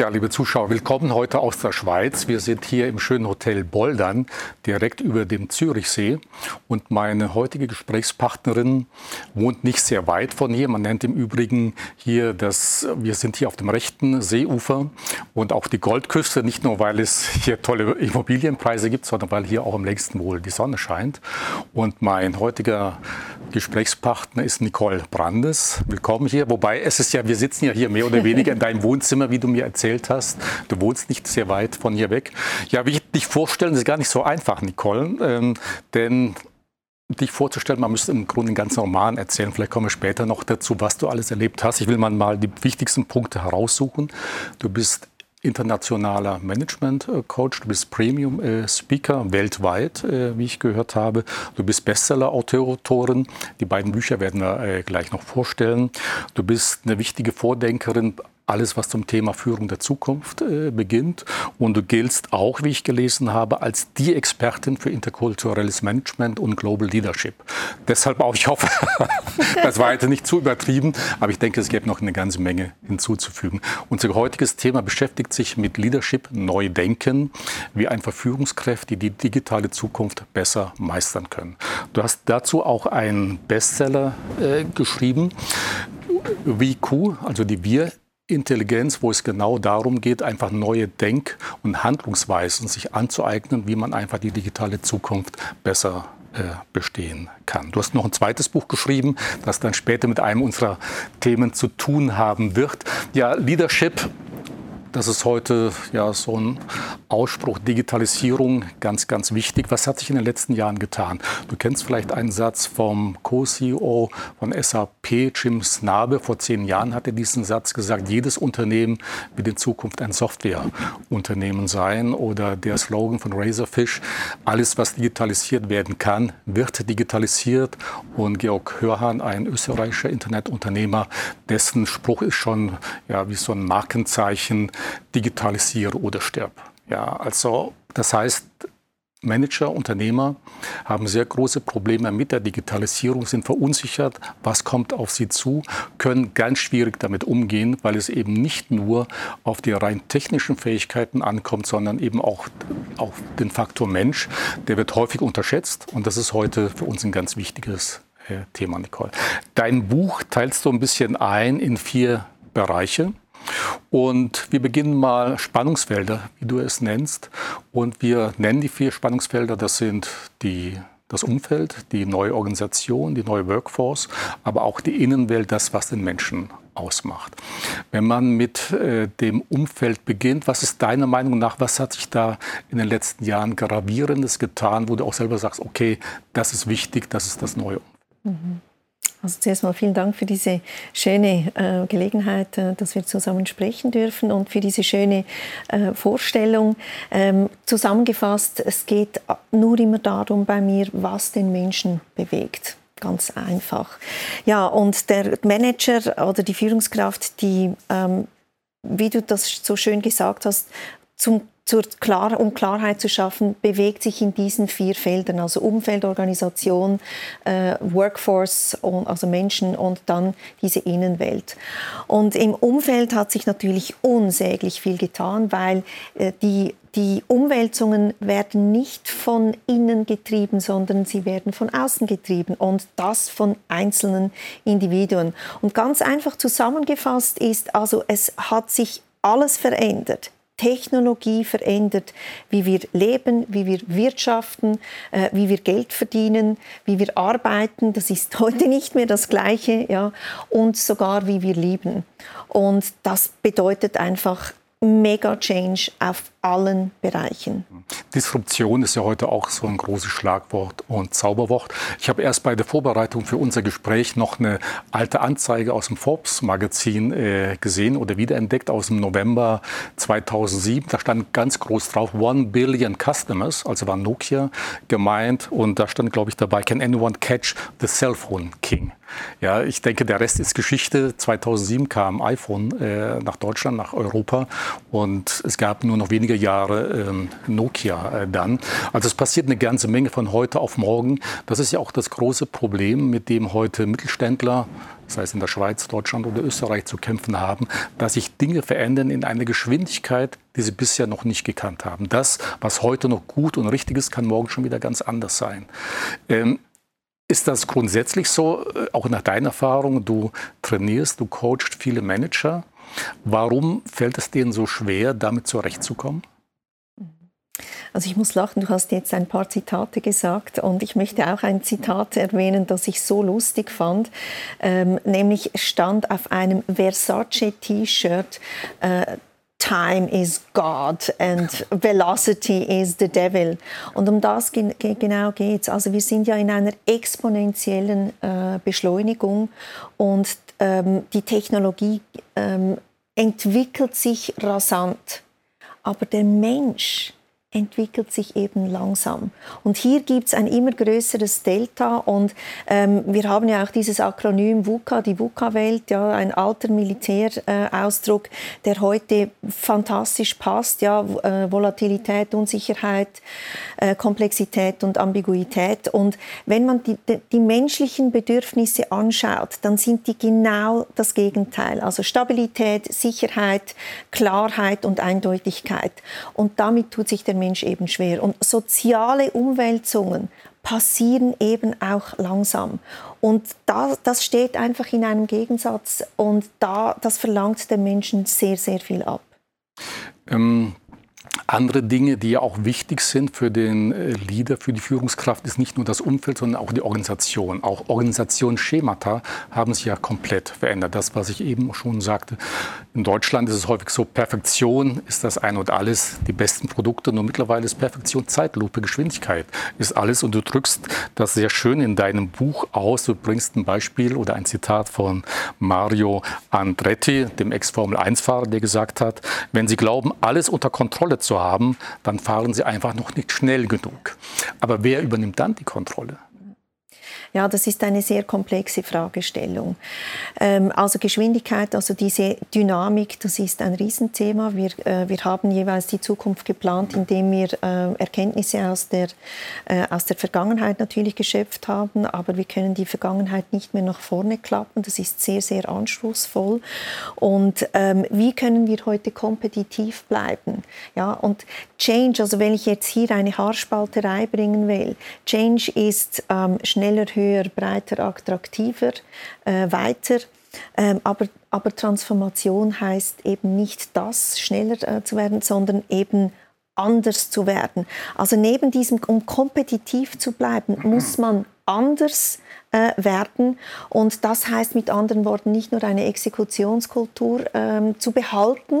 Ja, liebe Zuschauer, willkommen heute aus der Schweiz. Wir sind hier im schönen Hotel Boldern, direkt über dem Zürichsee. Und meine heutige Gesprächspartnerin wohnt nicht sehr weit von hier. Man nennt im Übrigen hier, dass wir sind hier auf dem rechten Seeufer und auch die Goldküste, nicht nur weil es hier tolle Immobilienpreise gibt, sondern weil hier auch am längsten wohl die Sonne scheint. Und mein heutiger Gesprächspartner ist Nicole Brandes. Willkommen hier. Wobei es ist ja, wir sitzen ja hier mehr oder weniger in deinem Wohnzimmer, wie du mir erzählt erzählt hast. Du wohnst nicht sehr weit von hier weg. Ja, wie ich dich vorstellen, ist gar nicht so einfach, Nicole. Ähm, denn dich vorzustellen, man müsste im Grunde einen ganzen Roman erzählen. Vielleicht kommen wir später noch dazu, was du alles erlebt hast. Ich will mal die wichtigsten Punkte heraussuchen. Du bist internationaler Management-Coach, du bist Premium-Speaker weltweit, äh, wie ich gehört habe. Du bist Bestseller-Autorin. Die beiden Bücher werden wir äh, gleich noch vorstellen. Du bist eine wichtige Vordenkerin alles, was zum Thema Führung der Zukunft äh, beginnt. Und du giltst auch, wie ich gelesen habe, als die Expertin für interkulturelles Management und Global Leadership. Deshalb auch, ich hoffe, das war heute nicht zu übertrieben, aber ich denke, es gäbe noch eine ganze Menge hinzuzufügen. Unser heutiges Thema beschäftigt sich mit Leadership, Neudenken, wie einfach Führungskräfte die digitale Zukunft besser meistern können. Du hast dazu auch einen Bestseller äh, geschrieben, VQ, also die Wir Intelligenz, wo es genau darum geht, einfach neue Denk- und Handlungsweisen sich anzueignen, wie man einfach die digitale Zukunft besser äh, bestehen kann. Du hast noch ein zweites Buch geschrieben, das dann später mit einem unserer Themen zu tun haben wird. Ja, Leadership das ist heute ja so ein Ausspruch Digitalisierung ganz, ganz wichtig. Was hat sich in den letzten Jahren getan? Du kennst vielleicht einen Satz vom Co-CEO von SAP, Jim Snabe. Vor zehn Jahren hat er diesen Satz gesagt, jedes Unternehmen wird in Zukunft ein Softwareunternehmen sein. Oder der Slogan von Razorfish, alles, was digitalisiert werden kann, wird digitalisiert. Und Georg Hörhan, ein österreichischer Internetunternehmer, dessen Spruch ist schon ja, wie so ein Markenzeichen, digitalisiere oder stirb. Ja, also das heißt, Manager, Unternehmer haben sehr große Probleme mit der Digitalisierung, sind verunsichert, was kommt auf sie zu, können ganz schwierig damit umgehen, weil es eben nicht nur auf die rein technischen Fähigkeiten ankommt, sondern eben auch auf den Faktor Mensch. Der wird häufig unterschätzt und das ist heute für uns ein ganz wichtiges äh, Thema, Nicole. Dein Buch teilst du ein bisschen ein in vier Bereiche. Und wir beginnen mal Spannungsfelder, wie du es nennst. Und wir nennen die vier Spannungsfelder, das sind die das Umfeld, die neue Organisation, die neue Workforce, aber auch die Innenwelt, das, was den Menschen ausmacht. Wenn man mit äh, dem Umfeld beginnt, was ist deiner Meinung nach, was hat sich da in den letzten Jahren gravierendes getan, wo du auch selber sagst, okay, das ist wichtig, das ist das neue Umfeld? Mhm. Also zuerst mal vielen Dank für diese schöne äh, Gelegenheit, äh, dass wir zusammen sprechen dürfen und für diese schöne äh, Vorstellung. Ähm, zusammengefasst, es geht nur immer darum bei mir, was den Menschen bewegt. Ganz einfach. Ja, und der Manager oder die Führungskraft, die, ähm, wie du das so schön gesagt hast, zum zur Klar um Klarheit zu schaffen, bewegt sich in diesen vier Feldern, also Umfeld, Organisation, äh, Workforce, also Menschen und dann diese Innenwelt. Und im Umfeld hat sich natürlich unsäglich viel getan, weil äh, die die Umwälzungen werden nicht von innen getrieben, sondern sie werden von außen getrieben und das von einzelnen Individuen. Und ganz einfach zusammengefasst ist, also es hat sich alles verändert. Technologie verändert, wie wir leben, wie wir wirtschaften, äh, wie wir Geld verdienen, wie wir arbeiten. Das ist heute nicht mehr das Gleiche, ja, und sogar wie wir lieben. Und das bedeutet einfach Mega Change auf allen Bereichen. Disruption ist ja heute auch so ein großes Schlagwort und Zauberwort. Ich habe erst bei der Vorbereitung für unser Gespräch noch eine alte Anzeige aus dem Forbes-Magazin äh, gesehen oder wiederentdeckt aus dem November 2007. Da stand ganz groß drauf, One Billion Customers, also war Nokia gemeint. Und da stand, glaube ich, dabei, Can anyone catch the cell phone king? Ja, ich denke, der Rest ist Geschichte. 2007 kam iPhone äh, nach Deutschland, nach Europa und es gab nur noch wenige Jahre ähm, Nokia äh, dann. Also es passiert eine ganze Menge von heute auf morgen. Das ist ja auch das große Problem, mit dem heute Mittelständler sei es in der Schweiz, Deutschland oder Österreich, zu kämpfen haben, dass sich Dinge verändern in einer Geschwindigkeit, die sie bisher noch nicht gekannt haben. Das, was heute noch gut und richtig ist, kann morgen schon wieder ganz anders sein. Ähm, ist das grundsätzlich so, äh, auch nach deiner Erfahrung? Du trainierst, du coachst viele Manager. Warum fällt es denen so schwer, damit zurechtzukommen? Also ich muss lachen, du hast jetzt ein paar Zitate gesagt und ich möchte auch ein Zitat erwähnen, das ich so lustig fand, ähm, nämlich stand auf einem Versace T-Shirt, äh, Time is God and Velocity is the Devil. Und um das ge genau es. Also wir sind ja in einer exponentiellen äh, Beschleunigung und ähm, die Technologie ähm, entwickelt sich rasant. Aber der Mensch entwickelt sich eben langsam. Und hier gibt es ein immer größeres Delta und ähm, wir haben ja auch dieses Akronym VUCA, die VUCA-Welt, ja, ein alter Militärausdruck, äh, der heute fantastisch passt, ja, äh, Volatilität, Unsicherheit, äh, Komplexität und Ambiguität. Und wenn man die, die menschlichen Bedürfnisse anschaut, dann sind die genau das Gegenteil. Also Stabilität, Sicherheit, Klarheit und Eindeutigkeit. Und damit tut sich der Mensch eben schwer. Und soziale Umwälzungen passieren eben auch langsam. Und da, das steht einfach in einem Gegensatz und da, das verlangt den Menschen sehr, sehr viel ab. Ähm andere Dinge, die ja auch wichtig sind für den äh, Leader, für die Führungskraft, ist nicht nur das Umfeld, sondern auch die Organisation. Auch Organisationsschemata haben sich ja komplett verändert. Das, was ich eben schon sagte. In Deutschland ist es häufig so, Perfektion ist das ein und alles, die besten Produkte. Nur mittlerweile ist Perfektion Zeitlupe, Geschwindigkeit ist alles. Und du drückst das sehr schön in deinem Buch aus. Du bringst ein Beispiel oder ein Zitat von Mario Andretti, dem Ex-Formel-1-Fahrer, der gesagt hat, wenn Sie glauben, alles unter Kontrolle zu haben, dann fahren sie einfach noch nicht schnell genug. Aber wer übernimmt dann die Kontrolle? Ja, das ist eine sehr komplexe Fragestellung. Ähm, also Geschwindigkeit, also diese Dynamik, das ist ein Riesenthema. Wir, äh, wir haben jeweils die Zukunft geplant, indem wir äh, Erkenntnisse aus der, äh, aus der Vergangenheit natürlich geschöpft haben, aber wir können die Vergangenheit nicht mehr nach vorne klappen. Das ist sehr, sehr anspruchsvoll. Und ähm, wie können wir heute kompetitiv bleiben? Ja, und Change, also wenn ich jetzt hier eine Haarspalterei bringen will, Change ist ähm, schneller, höher, breiter, attraktiver, äh, weiter. Ähm, aber, aber Transformation heißt eben nicht das, schneller äh, zu werden, sondern eben anders zu werden. Also neben diesem, um kompetitiv zu bleiben, muss man anders äh, werden. Und das heißt mit anderen Worten nicht nur eine Exekutionskultur ähm, zu behalten,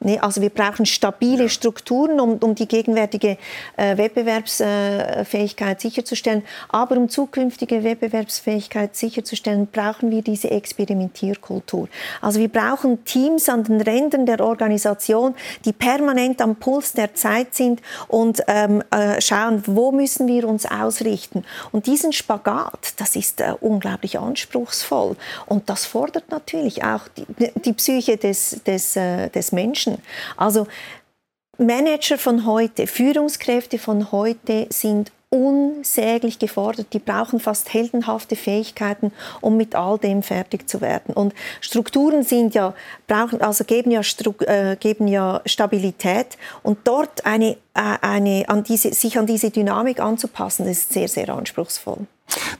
Nee, also wir brauchen stabile Strukturen, um, um die gegenwärtige äh, Wettbewerbsfähigkeit sicherzustellen. Aber um zukünftige Wettbewerbsfähigkeit sicherzustellen, brauchen wir diese Experimentierkultur. Also wir brauchen Teams an den Rändern der Organisation, die permanent am Puls der Zeit sind und ähm, äh, schauen, wo müssen wir uns ausrichten. Und diesen Spagat, das ist äh, unglaublich anspruchsvoll. Und das fordert natürlich auch die, die Psyche des, des, äh, des Menschen. Menschen. Also Manager von heute, Führungskräfte von heute sind unsäglich gefordert. Die brauchen fast heldenhafte Fähigkeiten, um mit all dem fertig zu werden. Und Strukturen sind ja, brauchen, also geben ja, äh, geben ja Stabilität. Und dort eine, äh, eine, an diese, sich an diese Dynamik anzupassen, ist sehr, sehr anspruchsvoll.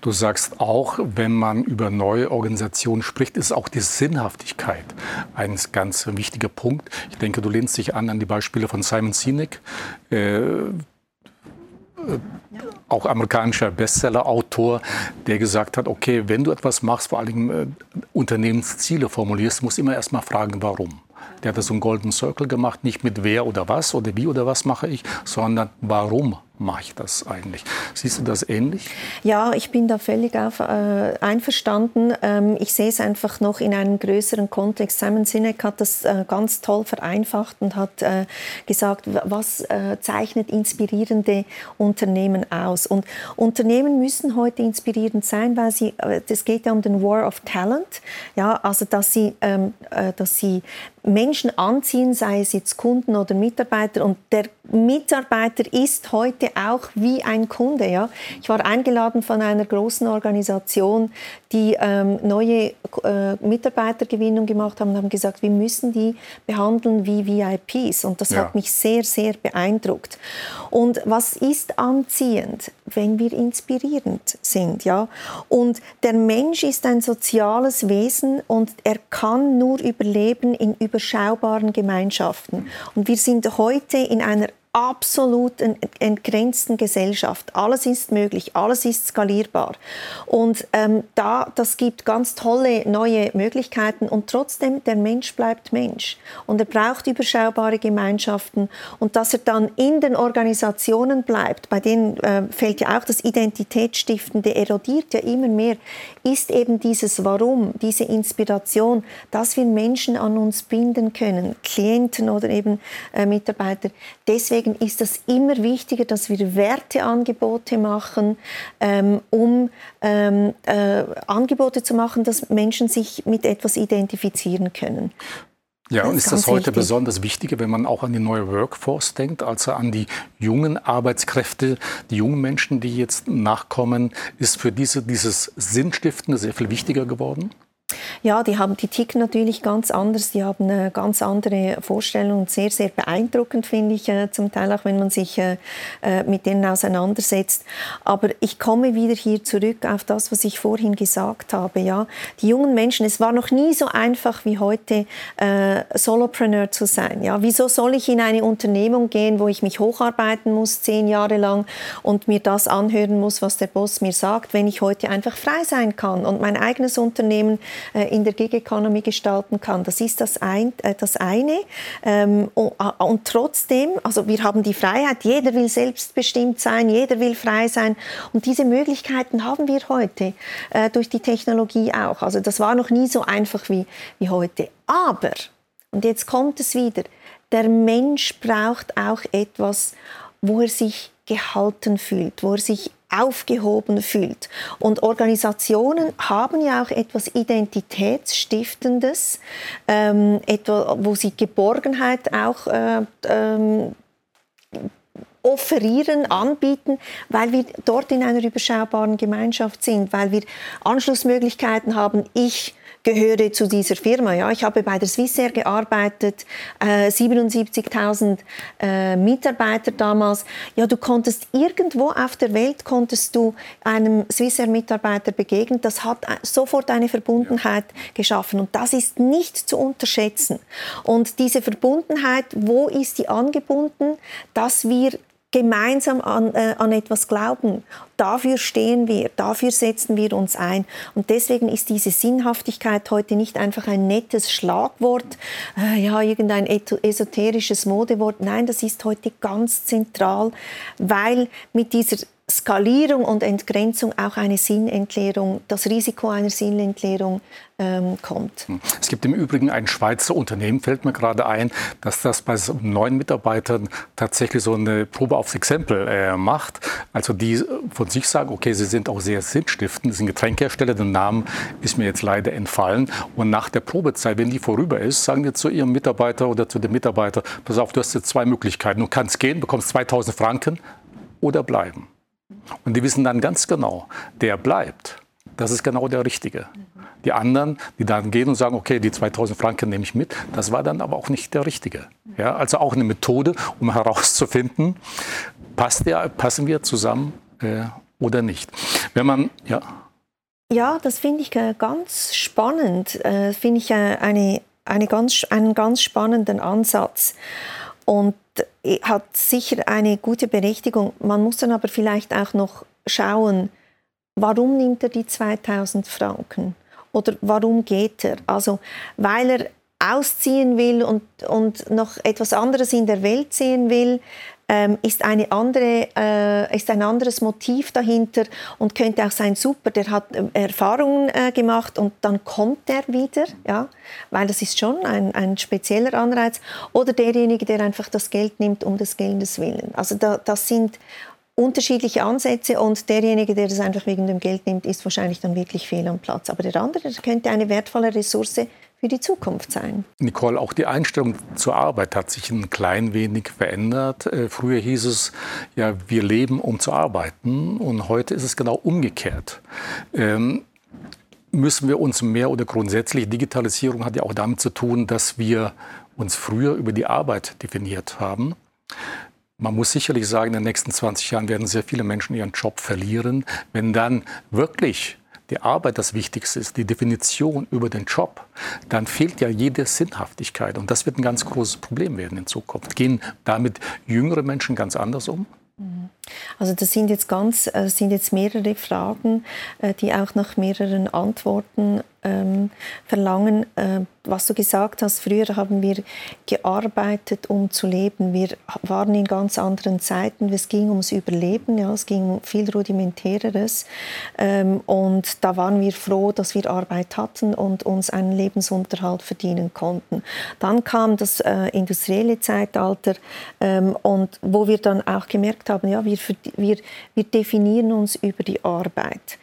Du sagst auch, wenn man über neue Organisationen spricht, ist auch die Sinnhaftigkeit ein ganz wichtiger Punkt. Ich denke, du lehnst dich an an die Beispiele von Simon Sinek. Äh, auch amerikanischer Bestseller-Autor, der gesagt hat, okay, wenn du etwas machst, vor allem äh, Unternehmensziele formulierst, musst du immer erst mal fragen, warum. Der hat so einen Golden Circle gemacht, nicht mit wer oder was oder wie oder was mache ich, sondern warum mache ich das eigentlich? Siehst du das ähnlich? Ja, ich bin da völlig auf, äh, einverstanden. Ähm, ich sehe es einfach noch in einem größeren Kontext. Simon Sinek hat das äh, ganz toll vereinfacht und hat äh, gesagt, was äh, zeichnet inspirierende Unternehmen aus? Und Unternehmen müssen heute inspirierend sein, weil sie, es äh, geht ja um den War of Talent, ja, also dass sie, ähm, äh, dass sie Menschen anziehen, sei es jetzt Kunden oder Mitarbeiter. Und der Mitarbeiter ist heute heute auch wie ein Kunde. Ja? Ich war eingeladen von einer großen Organisation, die ähm, neue äh, Mitarbeitergewinnung gemacht haben und haben gesagt, wir müssen die behandeln wie VIPs. Und das ja. hat mich sehr, sehr beeindruckt. Und was ist anziehend, wenn wir inspirierend sind? Ja? Und der Mensch ist ein soziales Wesen und er kann nur überleben in überschaubaren Gemeinschaften. Und wir sind heute in einer absolut entgrenzten Gesellschaft. Alles ist möglich, alles ist skalierbar. Und ähm, da, das gibt ganz tolle neue Möglichkeiten und trotzdem, der Mensch bleibt Mensch. Und er braucht überschaubare Gemeinschaften und dass er dann in den Organisationen bleibt, bei denen äh, fällt ja auch das Identitätsstiftende, erodiert ja immer mehr, ist eben dieses Warum, diese Inspiration, dass wir Menschen an uns binden können, Klienten oder eben äh, Mitarbeiter. Deswegen deswegen ist es immer wichtiger, dass wir Werteangebote machen, ähm, um ähm, äh, Angebote zu machen, dass Menschen sich mit etwas identifizieren können. Ja, das und ist das heute wichtig. besonders wichtiger, wenn man auch an die neue Workforce denkt, also an die jungen Arbeitskräfte, die jungen Menschen, die jetzt nachkommen, ist für diese, dieses Sinnstiftende sehr viel wichtiger geworden? Ja, die, haben, die ticken natürlich ganz anders, die haben eine ganz andere Vorstellungen, sehr, sehr beeindruckend finde ich äh, zum Teil auch, wenn man sich äh, äh, mit denen auseinandersetzt. Aber ich komme wieder hier zurück auf das, was ich vorhin gesagt habe. Ja, die jungen Menschen, es war noch nie so einfach wie heute, äh, Solopreneur zu sein. Ja, wieso soll ich in eine Unternehmung gehen, wo ich mich hocharbeiten muss, zehn Jahre lang und mir das anhören muss, was der Boss mir sagt, wenn ich heute einfach frei sein kann und mein eigenes Unternehmen äh, in der Gig Economy gestalten kann. Das ist das, ein, äh, das eine. Ähm, und, äh, und, trotzdem, also wir haben die Freiheit, jeder will selbstbestimmt sein, jeder will frei sein. Und diese Möglichkeiten haben wir heute äh, durch die Technologie auch. Also das war noch nie so einfach wie, wie heute. Aber, und jetzt kommt es wieder, der Mensch braucht auch etwas, wo er sich gehalten fühlt, wo er sich aufgehoben fühlt. Und Organisationen haben ja auch etwas Identitätsstiftendes, ähm, etwa, wo sie Geborgenheit auch äh, ähm, offerieren, anbieten, weil wir dort in einer überschaubaren Gemeinschaft sind, weil wir Anschlussmöglichkeiten haben. Ich gehöre zu dieser Firma. Ja, ich habe bei der Swissair gearbeitet, äh, 77.000 äh, Mitarbeiter damals. Ja, du konntest irgendwo auf der Welt konntest du einem Swissair-Mitarbeiter begegnen. Das hat sofort eine Verbundenheit geschaffen und das ist nicht zu unterschätzen. Und diese Verbundenheit, wo ist die angebunden, dass wir gemeinsam an, äh, an etwas glauben. Dafür stehen wir, dafür setzen wir uns ein. Und deswegen ist diese Sinnhaftigkeit heute nicht einfach ein nettes Schlagwort, äh, ja, irgendein esoterisches Modewort. Nein, das ist heute ganz zentral, weil mit dieser Skalierung und Entgrenzung auch eine Sinnentleerung, das Risiko einer Sinnentleerung ähm, kommt. Hm. Es gibt im Übrigen ein Schweizer Unternehmen, fällt mir gerade ein, dass das bei neuen Mitarbeitern tatsächlich so eine Probe aufs Exempel äh, macht. Also die von sich sagen, okay, sie sind auch sehr sinnstiftend, sind Getränkehersteller, der Name ist mir jetzt leider entfallen. Und nach der Probezeit, wenn die vorüber ist, sagen die zu ihrem Mitarbeiter oder zu dem Mitarbeiter, pass auf, du hast jetzt zwei Möglichkeiten. Du kannst gehen, bekommst 2000 Franken oder bleiben. Und die wissen dann ganz genau, der bleibt. Das ist genau der Richtige. Die anderen, die dann gehen und sagen, okay, die 2000 Franken nehme ich mit, das war dann aber auch nicht der Richtige. Ja, also auch eine Methode, um herauszufinden, passt der, passen wir zusammen äh, oder nicht. Wenn man, ja. Ja, das finde ich äh, ganz spannend. Äh, finde ich äh, eine, eine ganz, einen ganz spannenden Ansatz. Und hat sicher eine gute Berechtigung. Man muss dann aber vielleicht auch noch schauen, warum nimmt er die 2000 Franken? Oder warum geht er? Also, weil er ausziehen will und, und noch etwas anderes in der Welt sehen will, ähm, ist, eine andere, äh, ist ein anderes Motiv dahinter und könnte auch sein, super, der hat äh, Erfahrungen äh, gemacht und dann kommt er wieder, ja, weil das ist schon ein, ein spezieller Anreiz. Oder derjenige, der einfach das Geld nimmt um des Geldes willen. Also da, das sind unterschiedliche Ansätze und derjenige, der das einfach wegen dem Geld nimmt, ist wahrscheinlich dann wirklich fehl am Platz. Aber der andere der könnte eine wertvolle Ressource für die Zukunft sein. Nicole, auch die Einstellung zur Arbeit hat sich ein klein wenig verändert. Äh, früher hieß es, ja, wir leben, um zu arbeiten. Und heute ist es genau umgekehrt. Ähm, müssen wir uns mehr oder grundsätzlich, Digitalisierung hat ja auch damit zu tun, dass wir uns früher über die Arbeit definiert haben. Man muss sicherlich sagen, in den nächsten 20 Jahren werden sehr viele Menschen ihren Job verlieren. Wenn dann wirklich die Arbeit das Wichtigste ist, die Definition über den Job, dann fehlt ja jede Sinnhaftigkeit. Und das wird ein ganz großes Problem werden in Zukunft. Gehen damit jüngere Menschen ganz anders um? Also das sind jetzt ganz, das äh, sind jetzt mehrere Fragen, äh, die auch nach mehreren Antworten ähm, verlangen. Äh, was du gesagt hast, früher haben wir gearbeitet, um zu leben. Wir waren in ganz anderen Zeiten. Es ging ums Überleben, ja, es ging um viel rudimentäreres. Ähm, und da waren wir froh, dass wir Arbeit hatten und uns einen Lebensunterhalt verdienen konnten. Dann kam das äh, industrielle Zeitalter ähm, und wo wir dann auch gemerkt haben, ja, wir, wir, wir definieren uns über die Arbeit.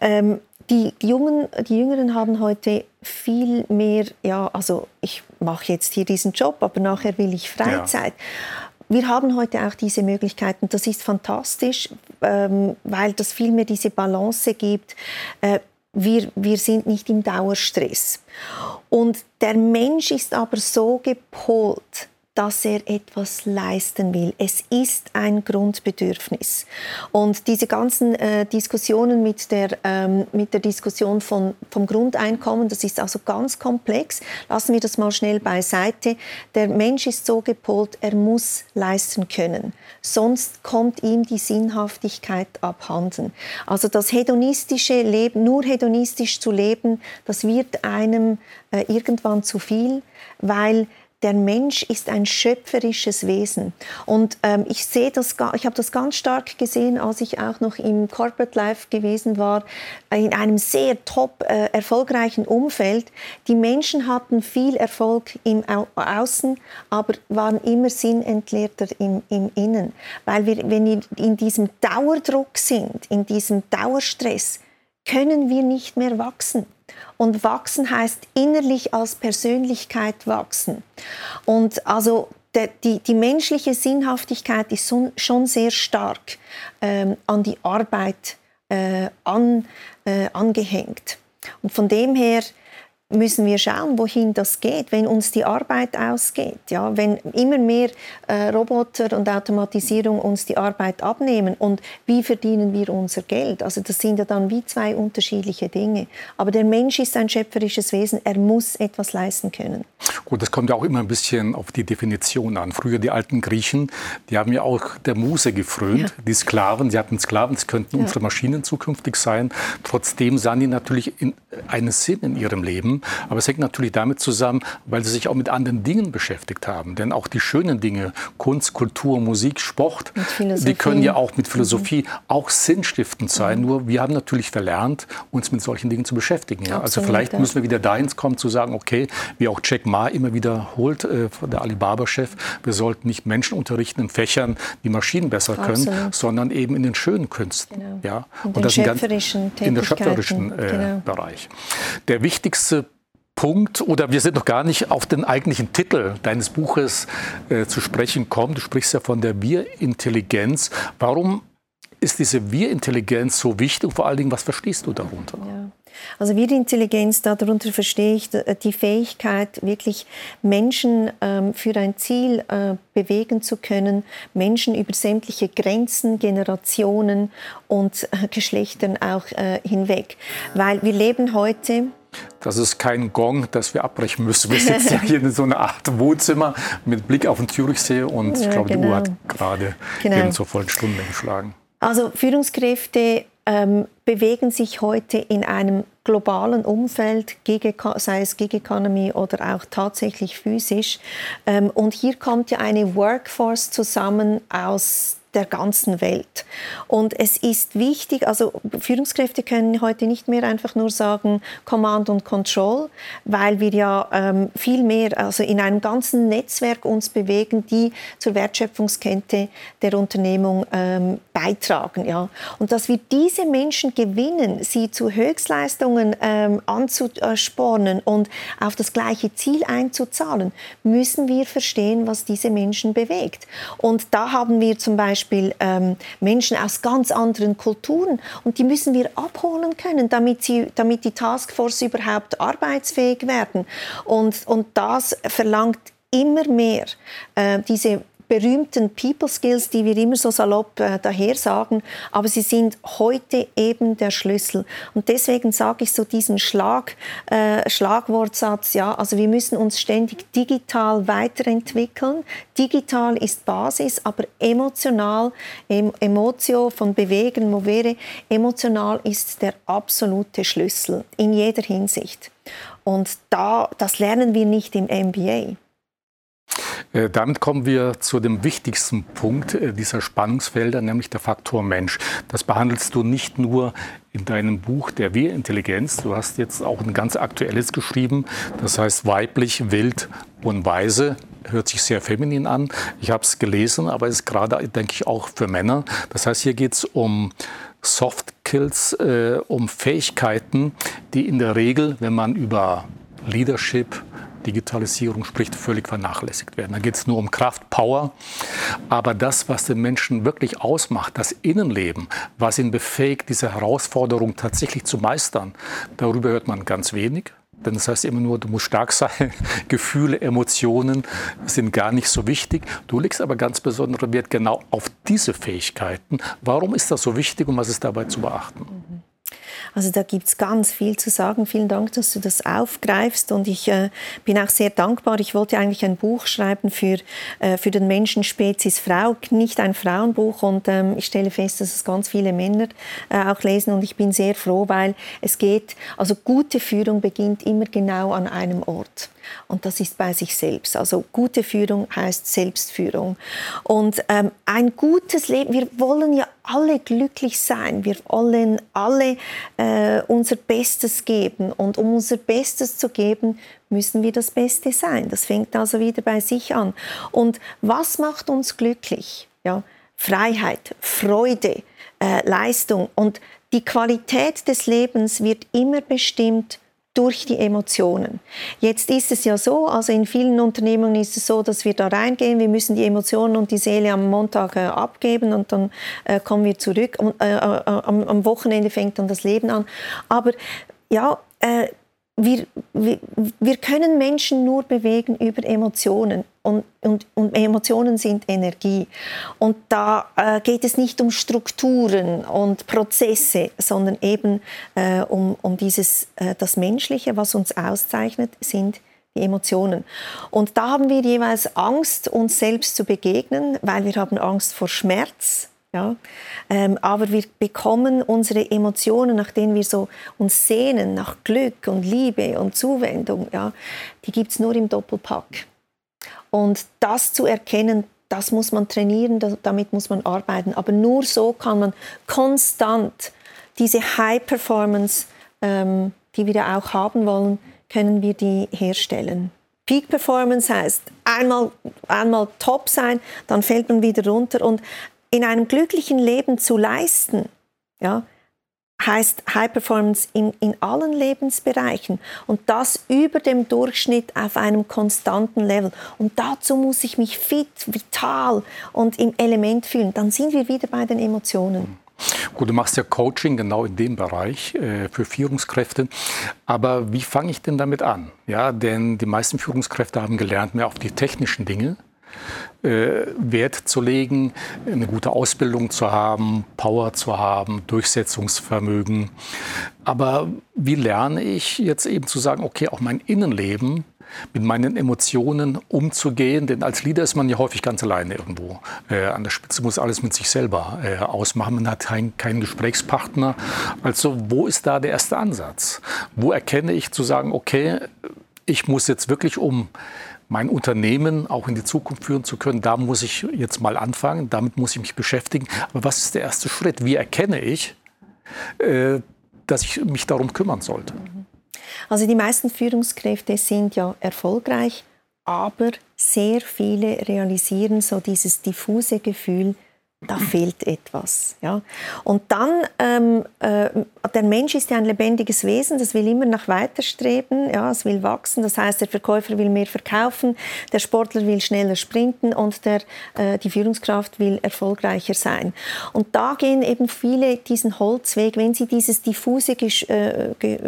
Ähm, die, Jungen, die Jüngeren haben heute viel mehr, ja, also ich mache jetzt hier diesen Job, aber nachher will ich Freizeit. Ja. Wir haben heute auch diese Möglichkeiten. Das ist fantastisch, ähm, weil das viel mehr diese Balance gibt. Äh, wir, wir sind nicht im Dauerstress. Und der Mensch ist aber so gepolt, dass er etwas leisten will. Es ist ein Grundbedürfnis. Und diese ganzen äh, Diskussionen mit der, ähm, mit der Diskussion von, vom Grundeinkommen, das ist also ganz komplex. Lassen wir das mal schnell beiseite. Der Mensch ist so gepolt, er muss leisten können. Sonst kommt ihm die Sinnhaftigkeit abhanden. Also das hedonistische Leben, nur hedonistisch zu leben, das wird einem äh, irgendwann zu viel, weil der Mensch ist ein schöpferisches Wesen. Und ähm, ich sehe das, ich habe das ganz stark gesehen, als ich auch noch im Corporate Life gewesen war, in einem sehr top äh, erfolgreichen Umfeld. Die Menschen hatten viel Erfolg im Au Außen, aber waren immer sinnentleerter im, im Innen. Weil wir, wenn wir in diesem Dauerdruck sind, in diesem Dauerstress, können wir nicht mehr wachsen. Und wachsen heißt innerlich als Persönlichkeit wachsen. Und also die, die menschliche Sinnhaftigkeit ist schon sehr stark ähm, an die Arbeit äh, an, äh, angehängt. Und von dem her müssen wir schauen, wohin das geht, wenn uns die Arbeit ausgeht. Ja, wenn immer mehr äh, Roboter und Automatisierung uns die Arbeit abnehmen und wie verdienen wir unser Geld? Also das sind ja dann wie zwei unterschiedliche Dinge. Aber der Mensch ist ein schöpferisches Wesen, er muss etwas leisten können. Gut, das kommt ja auch immer ein bisschen auf die Definition an. Früher die alten Griechen, die haben ja auch der Muse gefrönt, ja. die Sklaven, sie hatten Sklaven, es könnten ja. unsere Maschinen zukünftig sein. Trotzdem sahen die natürlich in, einen Sinn in ihrem Leben aber es hängt natürlich damit zusammen, weil sie sich auch mit anderen Dingen beschäftigt haben. Denn auch die schönen Dinge, Kunst, Kultur, Musik, Sport, die können ja auch mit Philosophie mhm. auch sinnstiftend sein. Mhm. Nur wir haben natürlich verlernt, uns mit solchen Dingen zu beschäftigen. Ja? Also vielleicht müssen wir wieder dahin kommen, zu sagen, okay, wie auch Jack Ma immer wiederholt, äh, der Alibaba-Chef, wir sollten nicht Menschen unterrichten in Fächern, die Maschinen besser können, Absolut. sondern eben in den schönen Künsten. Genau. Ja? Und, Und das schöpferischen in der schöpferischen äh, genau. Bereich. Der wichtigste Punkt oder wir sind noch gar nicht auf den eigentlichen Titel deines Buches äh, zu sprechen kommen. Du sprichst ja von der Wir-Intelligenz. Warum ist diese Wir-Intelligenz so wichtig und vor allen Dingen, was verstehst du darunter? Ja. Also Wir-Intelligenz, darunter verstehe ich die Fähigkeit, wirklich Menschen ähm, für ein Ziel äh, bewegen zu können, Menschen über sämtliche Grenzen, Generationen und äh, Geschlechtern auch äh, hinweg. Weil wir leben heute das ist kein Gong, das wir abbrechen müssen. Wir sitzen ja hier in so einer Art Wohnzimmer mit Blick auf den Zürichsee und ich glaube, genau. die Uhr hat gerade genau. eben zur vollen Stunde geschlagen. Also Führungskräfte ähm, bewegen sich heute in einem globalen Umfeld, sei es Gig Economy oder auch tatsächlich physisch. Ähm, und hier kommt ja eine Workforce zusammen aus der ganzen Welt. Und es ist wichtig, also Führungskräfte können heute nicht mehr einfach nur sagen Command und Control, weil wir ja ähm, viel mehr, also in einem ganzen Netzwerk uns bewegen, die zur Wertschöpfungskette der Unternehmung ähm, beitragen. Ja. Und dass wir diese Menschen gewinnen, sie zu Höchstleistungen ähm, anzuspornen und auf das gleiche Ziel einzuzahlen, müssen wir verstehen, was diese Menschen bewegt. Und da haben wir zum Beispiel ähm, Menschen aus ganz anderen Kulturen und die müssen wir abholen können, damit, sie, damit die Taskforce überhaupt arbeitsfähig werden. Und, und das verlangt immer mehr äh, diese berühmten People Skills, die wir immer so salopp äh, daher sagen, aber sie sind heute eben der Schlüssel. Und deswegen sage ich so diesen Schlag, äh, Schlagwortsatz, ja, also wir müssen uns ständig digital weiterentwickeln. Digital ist Basis, aber emotional, em, Emotio von Bewegen, Movere, emotional ist der absolute Schlüssel in jeder Hinsicht. Und da, das lernen wir nicht im MBA. Äh, damit kommen wir zu dem wichtigsten Punkt äh, dieser Spannungsfelder, nämlich der Faktor Mensch. Das behandelst du nicht nur in deinem Buch Der Wir-Intelligenz. Du hast jetzt auch ein ganz aktuelles geschrieben, das heißt weiblich, wild und weise. Hört sich sehr feminin an. Ich habe es gelesen, aber ist gerade, denke ich, auch für Männer. Das heißt, hier geht es um Soft Skills, äh, um Fähigkeiten, die in der Regel, wenn man über Leadership, Digitalisierung spricht, völlig vernachlässigt werden. Da geht es nur um Kraft, Power. Aber das, was den Menschen wirklich ausmacht, das Innenleben, was ihn befähigt, diese Herausforderung tatsächlich zu meistern, darüber hört man ganz wenig. Denn das heißt immer nur, du musst stark sein. Gefühle, Emotionen sind gar nicht so wichtig. Du legst aber ganz besonderen Wert genau auf diese Fähigkeiten. Warum ist das so wichtig und was ist dabei zu beachten? Mhm. Also da gibt es ganz viel zu sagen. Vielen Dank, dass du das aufgreifst und ich äh, bin auch sehr dankbar. Ich wollte eigentlich ein Buch schreiben für, äh, für den Menschen Spezies Frau, nicht ein Frauenbuch und ähm, ich stelle fest, dass es ganz viele Männer äh, auch lesen und ich bin sehr froh, weil es geht, also gute Führung beginnt immer genau an einem Ort und das ist bei sich selbst. Also gute Führung heißt Selbstführung. Und ähm, ein gutes Leben, wir wollen ja alle glücklich sein, wir wollen alle äh, unser Bestes geben und um unser Bestes zu geben, müssen wir das Beste sein. Das fängt also wieder bei sich an. Und was macht uns glücklich? Ja, Freiheit, Freude, äh, Leistung und die Qualität des Lebens wird immer bestimmt durch die Emotionen. Jetzt ist es ja so, also in vielen Unternehmungen ist es so, dass wir da reingehen, wir müssen die Emotionen und die Seele am Montag äh, abgeben und dann äh, kommen wir zurück. Und, äh, äh am, am, Wochenende fängt dann das Leben an. Aber ja, äh, wir, wir, wir können Menschen nur bewegen über Emotionen und, und, und Emotionen sind Energie. Und da äh, geht es nicht um Strukturen und Prozesse, sondern eben äh, um, um dieses, äh, das Menschliche, was uns auszeichnet, sind die Emotionen. Und da haben wir jeweils Angst, uns selbst zu begegnen, weil wir haben Angst vor Schmerz, ja? Ähm, aber wir bekommen unsere Emotionen, nach denen wir so uns sehnen, nach Glück und Liebe und Zuwendung, ja, die gibt es nur im Doppelpack. Und das zu erkennen, das muss man trainieren, damit muss man arbeiten. Aber nur so kann man konstant diese High Performance, ähm, die wir ja auch haben wollen, können wir die herstellen. Peak Performance heißt einmal, einmal top sein, dann fällt man wieder runter und in einem glücklichen Leben zu leisten, ja, heißt High Performance in, in allen Lebensbereichen und das über dem Durchschnitt auf einem konstanten Level. Und dazu muss ich mich fit, vital und im Element fühlen. Dann sind wir wieder bei den Emotionen. Gut, du machst ja Coaching genau in dem Bereich äh, für Führungskräfte. Aber wie fange ich denn damit an? Ja, denn die meisten Führungskräfte haben gelernt, mehr auf die technischen Dinge Wert zu legen, eine gute Ausbildung zu haben, Power zu haben, Durchsetzungsvermögen. Aber wie lerne ich jetzt eben zu sagen, okay, auch mein Innenleben mit meinen Emotionen umzugehen. Denn als Leader ist man ja häufig ganz alleine irgendwo. Äh, an der Spitze muss alles mit sich selber äh, ausmachen. Man hat keinen kein Gesprächspartner. Also wo ist da der erste Ansatz? Wo erkenne ich zu sagen, okay, ich muss jetzt wirklich um mein Unternehmen auch in die Zukunft führen zu können, da muss ich jetzt mal anfangen, damit muss ich mich beschäftigen. Aber was ist der erste Schritt? Wie erkenne ich, äh, dass ich mich darum kümmern sollte? Also die meisten Führungskräfte sind ja erfolgreich, aber sehr viele realisieren so dieses diffuse Gefühl, da fehlt etwas. Ja. Und dann, ähm, äh, der Mensch ist ja ein lebendiges Wesen, das will immer nach weiter streben, ja, es will wachsen, das heißt, der Verkäufer will mehr verkaufen, der Sportler will schneller sprinten und der, äh, die Führungskraft will erfolgreicher sein. Und da gehen eben viele diesen Holzweg, wenn sie dieses diffuse Ge äh, Ge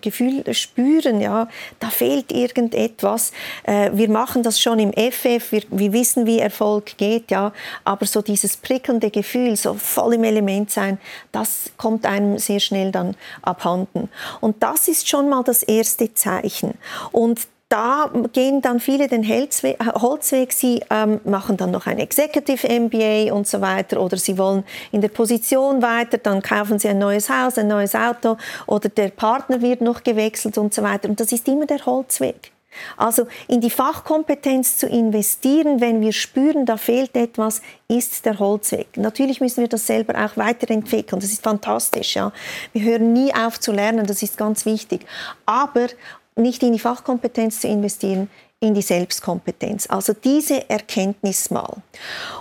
Gefühl spüren, ja, da fehlt irgendetwas. Äh, wir machen das schon im FF, wir, wir wissen, wie Erfolg geht, ja, aber so dieses Prick prickelnde Gefühl, so voll im Element sein, das kommt einem sehr schnell dann abhanden. Und das ist schon mal das erste Zeichen. Und da gehen dann viele den Holzweg. Sie ähm, machen dann noch ein Executive MBA und so weiter oder sie wollen in der Position weiter, dann kaufen sie ein neues Haus, ein neues Auto oder der Partner wird noch gewechselt und so weiter. Und das ist immer der Holzweg. Also in die Fachkompetenz zu investieren, wenn wir spüren, da fehlt etwas, ist der Holzweg. Natürlich müssen wir das selber auch weiterentwickeln. Das ist fantastisch. Ja. Wir hören nie auf zu lernen, das ist ganz wichtig. Aber nicht in die Fachkompetenz zu investieren, in die Selbstkompetenz. Also diese Erkenntnis mal.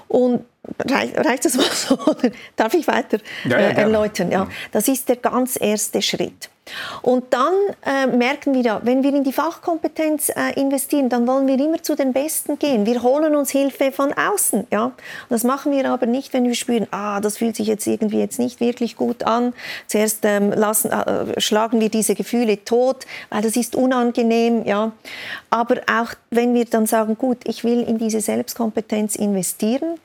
Und reicht das mal so? Darf ich weiter ja, ja, äh, erläutern? Ja, das ist der ganz erste Schritt. Und dann äh, merken wir ja, wenn wir in die Fachkompetenz äh, investieren, dann wollen wir immer zu den Besten gehen. Wir holen uns Hilfe von außen. Ja? Und das machen wir aber nicht, wenn wir spüren, ah, das fühlt sich jetzt irgendwie jetzt nicht wirklich gut an. Zuerst ähm, lassen, äh, schlagen wir diese Gefühle tot, weil das ist unangenehm. Ja? Aber auch wenn wir dann sagen, gut, ich will in diese Selbstkompetenz investieren.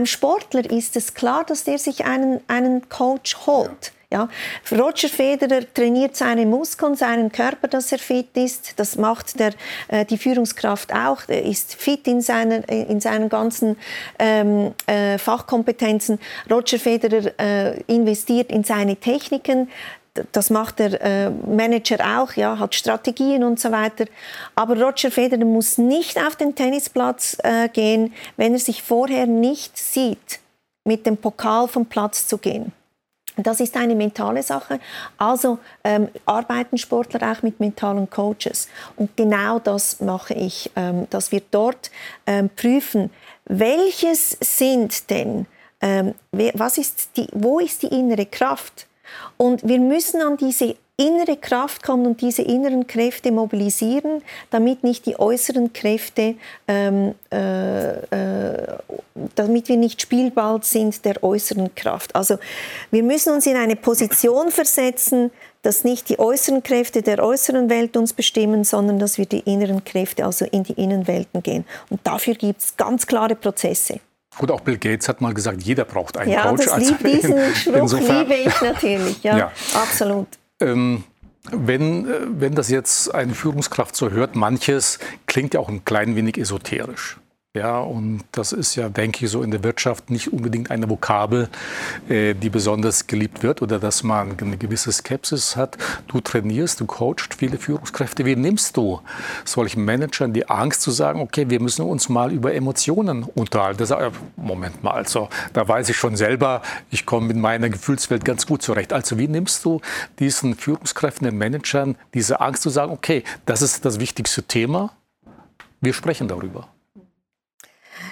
Beim Sportler ist es klar, dass der sich einen, einen Coach holt. Ja. Roger Federer trainiert seine Muskeln, seinen Körper, dass er fit ist. Das macht der, äh, die Führungskraft auch. Er ist fit in, seiner, in seinen ganzen ähm, äh, Fachkompetenzen. Roger Federer äh, investiert in seine Techniken das macht der äh, Manager auch, ja, hat Strategien und so weiter. Aber Roger Federer muss nicht auf den Tennisplatz äh, gehen, wenn er sich vorher nicht sieht, mit dem Pokal vom Platz zu gehen. Das ist eine mentale Sache. Also ähm, arbeiten Sportler auch mit mentalen Coaches. Und genau das mache ich, ähm, dass wir dort ähm, prüfen, welches sind denn, ähm, was ist die, wo ist die innere Kraft? Und wir müssen an diese innere Kraft kommen und diese inneren Kräfte mobilisieren, damit nicht die äußeren Kräfte, ähm, äh, äh, damit wir nicht Spielball sind der äußeren Kraft. Also wir müssen uns in eine Position versetzen, dass nicht die äußeren Kräfte der äußeren Welt uns bestimmen, sondern dass wir die inneren Kräfte, also in die Innenwelten gehen. Und dafür gibt es ganz klare Prozesse. Gut, auch Bill Gates hat mal gesagt, jeder braucht einen ja, Coach. Das lieb, diesen in, Spruch insofern, liebe ich natürlich, ja, ja. absolut. Ähm, wenn, äh, wenn das jetzt eine Führungskraft so hört, manches klingt ja auch ein klein wenig esoterisch. Ja, und das ist ja, denke ich, so in der Wirtschaft nicht unbedingt eine Vokabel, äh, die besonders geliebt wird oder dass man eine gewisse Skepsis hat. Du trainierst, du coachst viele Führungskräfte. Wie nimmst du solchen Managern die Angst zu sagen, okay, wir müssen uns mal über Emotionen unterhalten? Das, äh, Moment mal, also da weiß ich schon selber, ich komme mit meiner Gefühlswelt ganz gut zurecht. Also wie nimmst du diesen Führungskräften, den Managern diese Angst zu sagen, okay, das ist das wichtigste Thema, wir sprechen darüber?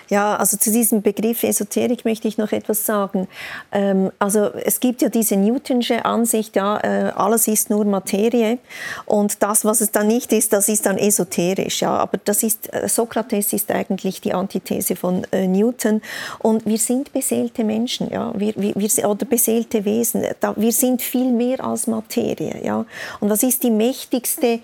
Ja, also zu diesem Begriff Esoterik möchte ich noch etwas sagen. Ähm, also es gibt ja diese Newtonsche Ansicht, ja, äh, alles ist nur Materie und das, was es dann nicht ist, das ist dann esoterisch. Ja, aber das ist äh, Sokrates ist eigentlich die Antithese von äh, Newton und wir sind beseelte Menschen, ja, wir, wir, wir oder beseelte Wesen. Da, wir sind viel mehr als Materie, ja. Und was ist die mächtigste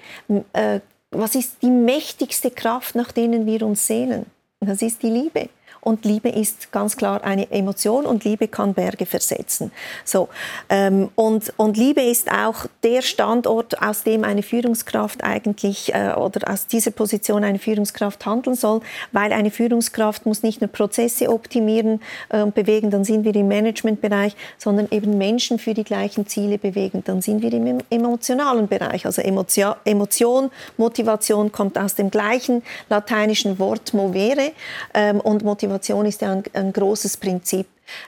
äh, was ist die mächtigste Kraft, nach denen wir uns sehnen? Das ist die Liebe. Und Liebe ist ganz klar eine Emotion und Liebe kann Berge versetzen. So, ähm, und, und Liebe ist auch der Standort, aus dem eine Führungskraft eigentlich äh, oder aus dieser Position eine Führungskraft handeln soll, weil eine Führungskraft muss nicht nur Prozesse optimieren äh, und bewegen, dann sind wir im Managementbereich, sondern eben Menschen für die gleichen Ziele bewegen, dann sind wir im emotionalen Bereich. Also Emotion, Emotion Motivation kommt aus dem gleichen lateinischen Wort movere ähm, und Motivation Motivation ist ja ein, ein großes Prinzip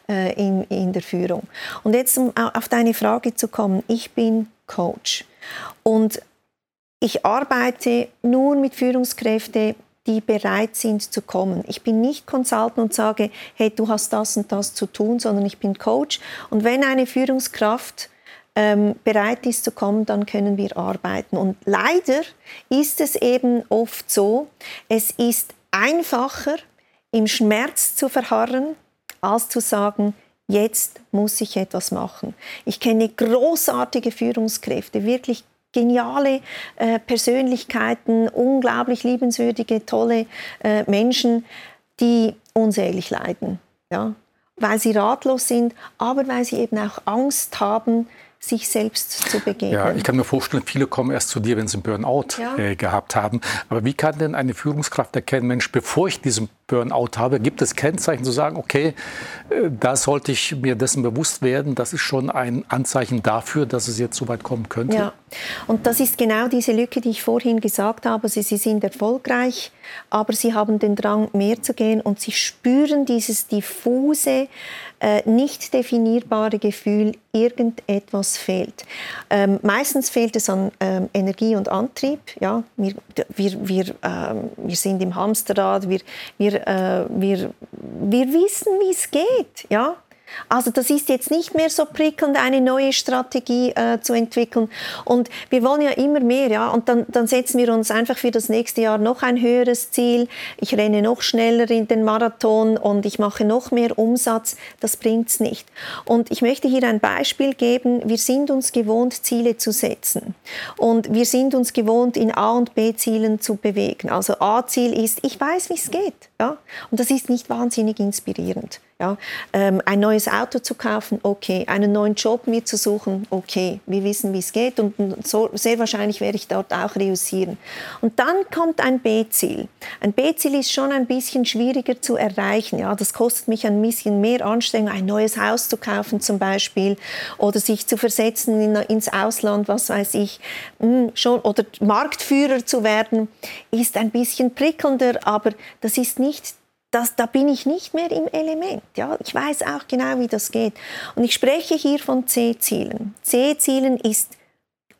äh, in, in der Führung. Und jetzt, um auf deine Frage zu kommen, ich bin Coach und ich arbeite nur mit Führungskräften, die bereit sind zu kommen. Ich bin nicht Consultant und sage, hey, du hast das und das zu tun, sondern ich bin Coach. Und wenn eine Führungskraft ähm, bereit ist zu kommen, dann können wir arbeiten. Und leider ist es eben oft so, es ist einfacher, im Schmerz zu verharren, als zu sagen, jetzt muss ich etwas machen. Ich kenne großartige Führungskräfte, wirklich geniale äh, Persönlichkeiten, unglaublich liebenswürdige, tolle äh, Menschen, die unsäglich leiden. Ja? Weil sie ratlos sind, aber weil sie eben auch Angst haben, sich selbst zu begegnen. Ja, ich kann mir vorstellen, viele kommen erst zu dir, wenn sie einen Burnout ja. äh, gehabt haben. Aber wie kann denn eine Führungskraft erkennen, Mensch, bevor ich diesen Burnout habe, gibt es Kennzeichen zu sagen, okay, äh, da sollte ich mir dessen bewusst werden, das ist schon ein Anzeichen dafür, dass es jetzt so weit kommen könnte? Ja, und das ist genau diese Lücke, die ich vorhin gesagt habe. Sie, sie sind erfolgreich, aber sie haben den Drang, mehr zu gehen und sie spüren dieses diffuse, äh, nicht definierbare Gefühl, irgendetwas fehlt. Ähm, meistens fehlt es an ähm, Energie und Antrieb. Ja, wir, wir, wir, ähm, wir sind im Hamsterrad, wir, wir, äh, wir, wir wissen, wie es geht. Ja? Also das ist jetzt nicht mehr so prickelnd, eine neue Strategie äh, zu entwickeln. Und wir wollen ja immer mehr, ja. Und dann, dann setzen wir uns einfach für das nächste Jahr noch ein höheres Ziel. Ich renne noch schneller in den Marathon und ich mache noch mehr Umsatz. Das bringt's nicht. Und ich möchte hier ein Beispiel geben. Wir sind uns gewohnt, Ziele zu setzen. Und wir sind uns gewohnt, in A- und B-Zielen zu bewegen. Also A-Ziel ist, ich weiß, wie es geht. Ja? Und das ist nicht wahnsinnig inspirierend. Ja, ähm, ein neues Auto zu kaufen, okay. Einen neuen Job mir zu suchen, okay. Wir wissen, wie es geht und so, sehr wahrscheinlich werde ich dort auch reüssieren. Und dann kommt ein B-Ziel. Ein B-Ziel ist schon ein bisschen schwieriger zu erreichen. Ja, das kostet mich ein bisschen mehr Anstrengung, ein neues Haus zu kaufen zum Beispiel oder sich zu versetzen in, ins Ausland, was weiß ich, hm, schon oder Marktführer zu werden, ist ein bisschen prickelnder, aber das ist nicht das, da bin ich nicht mehr im Element. Ja? Ich weiß auch genau, wie das geht. Und ich spreche hier von C-Zielen. C-Zielen ist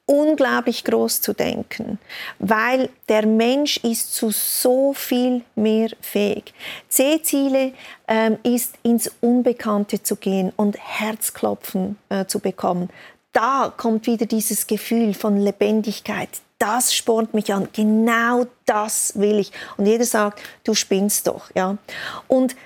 unglaublich groß zu denken, weil der Mensch ist zu so viel mehr fähig. C-Ziele ähm, ist ins Unbekannte zu gehen und Herzklopfen äh, zu bekommen. Da kommt wieder dieses Gefühl von Lebendigkeit, das spornt mich an, genau das will ich. Und jeder sagt, du spinnst doch. Ja? Und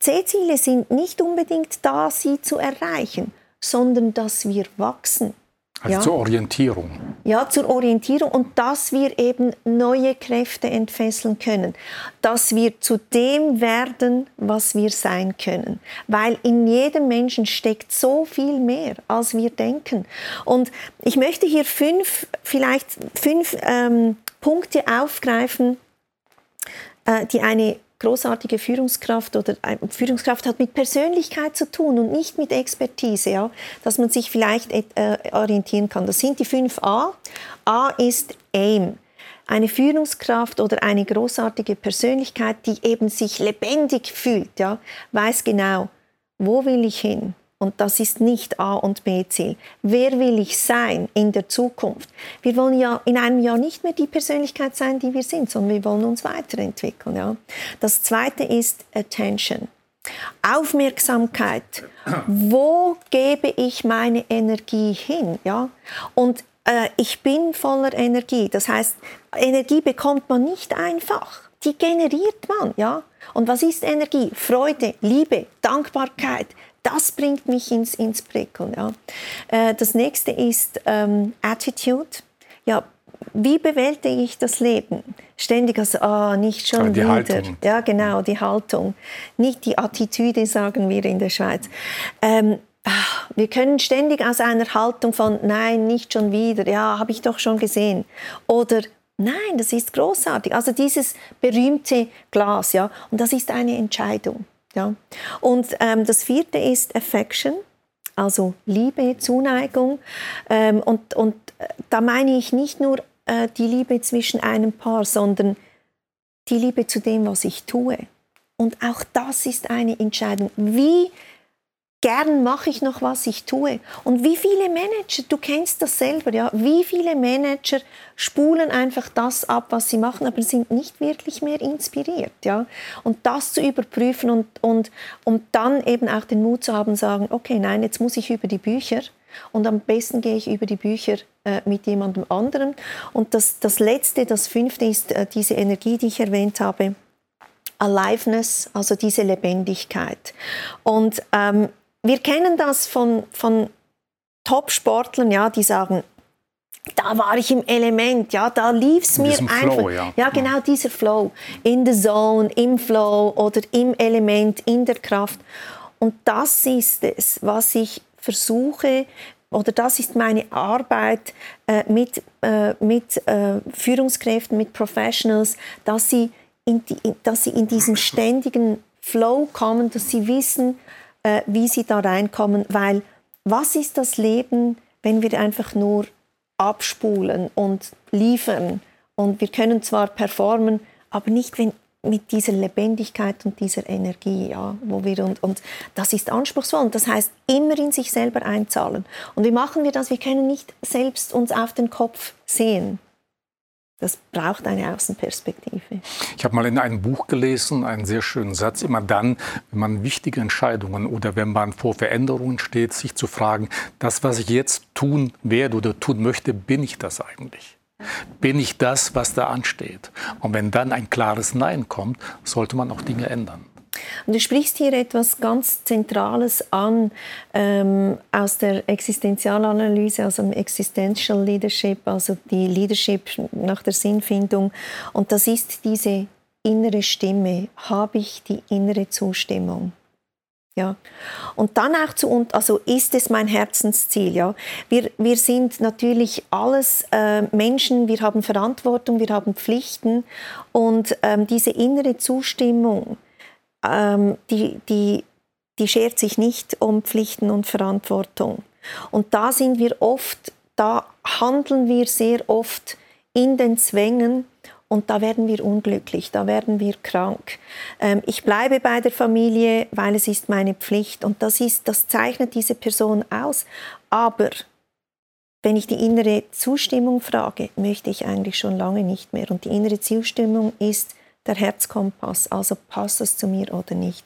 C-Ziele sind nicht unbedingt da, sie zu erreichen, sondern dass wir wachsen. Also ja. zur Orientierung. Ja, zur Orientierung und dass wir eben neue Kräfte entfesseln können, dass wir zu dem werden, was wir sein können, weil in jedem Menschen steckt so viel mehr, als wir denken. Und ich möchte hier fünf, vielleicht fünf ähm, Punkte aufgreifen, äh, die eine großartige Führungskraft oder Führungskraft hat mit Persönlichkeit zu tun und nicht mit Expertise, ja, dass man sich vielleicht äh, orientieren kann. Das sind die fünf A. A ist AIM. Eine Führungskraft oder eine großartige Persönlichkeit, die eben sich lebendig fühlt, ja, weiß genau, wo will ich hin? Und das ist nicht A und B Ziel. Wer will ich sein in der Zukunft? Wir wollen ja in einem Jahr nicht mehr die Persönlichkeit sein, die wir sind, sondern wir wollen uns weiterentwickeln. Ja? Das zweite ist Attention. Aufmerksamkeit. Wo gebe ich meine Energie hin? Ja? Und äh, ich bin voller Energie. Das heißt, Energie bekommt man nicht einfach. Die generiert man, ja. Und was ist Energie? Freude, Liebe, Dankbarkeit, das bringt mich ins, ins Prickeln. Ja. Äh, das nächste ist ähm, Attitude. Ja, wie bewältige ich das Leben? Ständig also, ah, nicht schon die wieder. Haltung. Ja, genau, die Haltung. Nicht die Attitüde, sagen wir in der Schweiz. Ähm, ah, wir können ständig aus einer Haltung von, nein, nicht schon wieder, ja, habe ich doch schon gesehen. Oder, nein, das ist großartig. Also dieses berühmte Glas, ja, und das ist eine Entscheidung. Ja. Und ähm, das vierte ist Affection, also Liebe, Zuneigung. Ähm, und, und äh, da meine ich nicht nur äh, die Liebe zwischen einem Paar, sondern die Liebe zu dem, was ich tue. Und auch das ist eine Entscheidung. Wie gern mache ich noch, was ich tue. Und wie viele Manager, du kennst das selber, ja, wie viele Manager spulen einfach das ab, was sie machen, aber sind nicht wirklich mehr inspiriert, ja. Und das zu überprüfen und, und um dann eben auch den Mut zu haben, sagen, okay, nein, jetzt muss ich über die Bücher und am besten gehe ich über die Bücher äh, mit jemandem anderen. Und das, das Letzte, das Fünfte ist äh, diese Energie, die ich erwähnt habe, Aliveness, also diese Lebendigkeit. Und ähm, wir kennen das von, von Top-Sportlern, ja, die sagen, da war ich im Element, ja, da lief es mir einfach. Flow, ja. ja, genau dieser Flow. In the zone, im Flow oder im Element, in der Kraft. Und das ist es, was ich versuche, oder das ist meine Arbeit äh, mit, äh, mit äh, Führungskräften, mit Professionals, dass sie, in die, dass sie in diesen ständigen Flow kommen, dass sie wissen, äh, wie sie da reinkommen, weil was ist das Leben, wenn wir einfach nur abspulen und liefern und wir können zwar performen, aber nicht wenn, mit dieser Lebendigkeit und dieser Energie, ja, wo wir und, und das ist anspruchsvoll und das heißt immer in sich selber einzahlen. Und wie machen wir das? Wir können nicht selbst uns auf den Kopf sehen. Das braucht eine Außenperspektive. Ich habe mal in einem Buch gelesen, einen sehr schönen Satz, immer dann, wenn man wichtige Entscheidungen oder wenn man vor Veränderungen steht, sich zu fragen, das, was ich jetzt tun werde oder tun möchte, bin ich das eigentlich? Bin ich das, was da ansteht? Und wenn dann ein klares Nein kommt, sollte man auch Dinge ändern. Und du sprichst hier etwas ganz Zentrales an ähm, aus der Existenzialanalyse, also im Existential Leadership, also die Leadership nach der Sinnfindung. Und das ist diese innere Stimme. Habe ich die innere Zustimmung? Ja. Und dann auch zu uns, also ist es mein Herzensziel, ja. Wir, wir sind natürlich alles äh, Menschen, wir haben Verantwortung, wir haben Pflichten und ähm, diese innere Zustimmung, ähm, die, die, die schert sich nicht um Pflichten und Verantwortung. Und da sind wir oft, da handeln wir sehr oft in den Zwängen und da werden wir unglücklich, da werden wir krank. Ähm, ich bleibe bei der Familie, weil es ist meine Pflicht und das, ist, das zeichnet diese Person aus. Aber wenn ich die innere Zustimmung frage, möchte ich eigentlich schon lange nicht mehr. Und die innere Zustimmung ist, der Herzkompass. Also passt es zu mir oder nicht.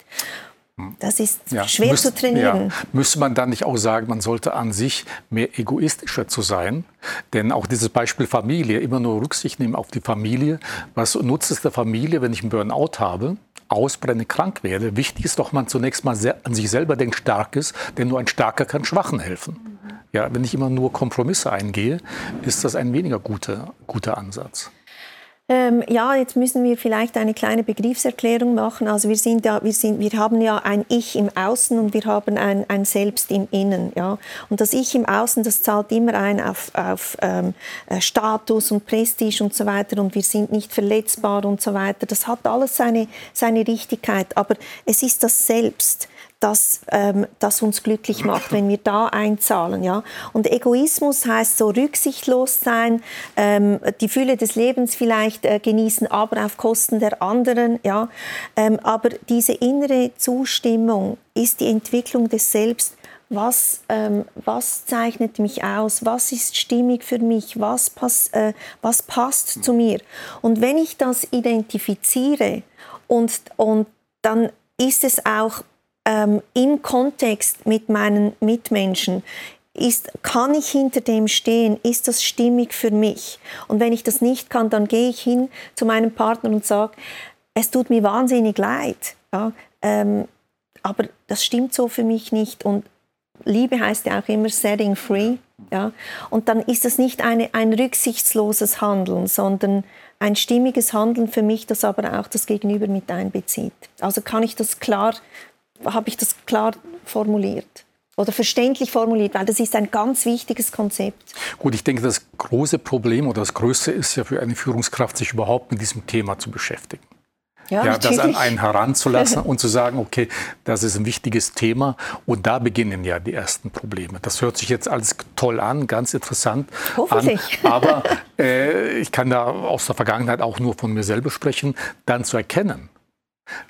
Das ist ja, schwer müß, zu trainieren. Ja, müsste man dann nicht auch sagen, man sollte an sich mehr egoistischer zu sein? Denn auch dieses Beispiel Familie, immer nur Rücksicht nehmen auf die Familie. Was nutzt es der Familie, wenn ich einen Burnout habe? ausbrenne, krank werde. Wichtig ist doch, man zunächst mal an sich selber denkt, stark ist, denn nur ein Starker kann Schwachen helfen. Ja, wenn ich immer nur Kompromisse eingehe, ist das ein weniger guter, guter Ansatz. Ähm, ja, jetzt müssen wir vielleicht eine kleine Begriffserklärung machen. Also wir, sind ja, wir, sind, wir haben ja ein Ich im Außen und wir haben ein, ein Selbst im Innen. Ja? Und das Ich im Außen, das zahlt immer ein auf, auf ähm, äh, Status und Prestige und so weiter und wir sind nicht verletzbar und so weiter. Das hat alles seine, seine Richtigkeit, aber es ist das Selbst das, ähm, das uns glücklich macht, wenn wir da einzahlen. Ja? Und Egoismus heißt so rücksichtslos sein, ähm, die Fülle des Lebens vielleicht äh, genießen, aber auf Kosten der anderen. Ja? Ähm, aber diese innere Zustimmung ist die Entwicklung des Selbst. Was, ähm, was zeichnet mich aus? Was ist stimmig für mich? Was, pass, äh, was passt zu mir? Und wenn ich das identifiziere und, und dann ist es auch ähm, im Kontext mit meinen Mitmenschen ist, kann ich hinter dem stehen? Ist das stimmig für mich? Und wenn ich das nicht kann, dann gehe ich hin zu meinem Partner und sage, es tut mir wahnsinnig leid, ja, ähm, aber das stimmt so für mich nicht. Und Liebe heißt ja auch immer setting free. Ja? Und dann ist das nicht eine, ein rücksichtsloses Handeln, sondern ein stimmiges Handeln für mich, das aber auch das Gegenüber mit einbezieht. Also kann ich das klar habe ich das klar formuliert oder verständlich formuliert, weil das ist ein ganz wichtiges Konzept. Gut, ich denke, das große Problem oder das Größte ist ja für eine Führungskraft, sich überhaupt mit diesem Thema zu beschäftigen. Ja, ja das an einen heranzulassen und zu sagen, okay, das ist ein wichtiges Thema und da beginnen ja die ersten Probleme. Das hört sich jetzt alles toll an, ganz interessant an, aber äh, ich kann da aus der Vergangenheit auch nur von mir selber sprechen, dann zu erkennen,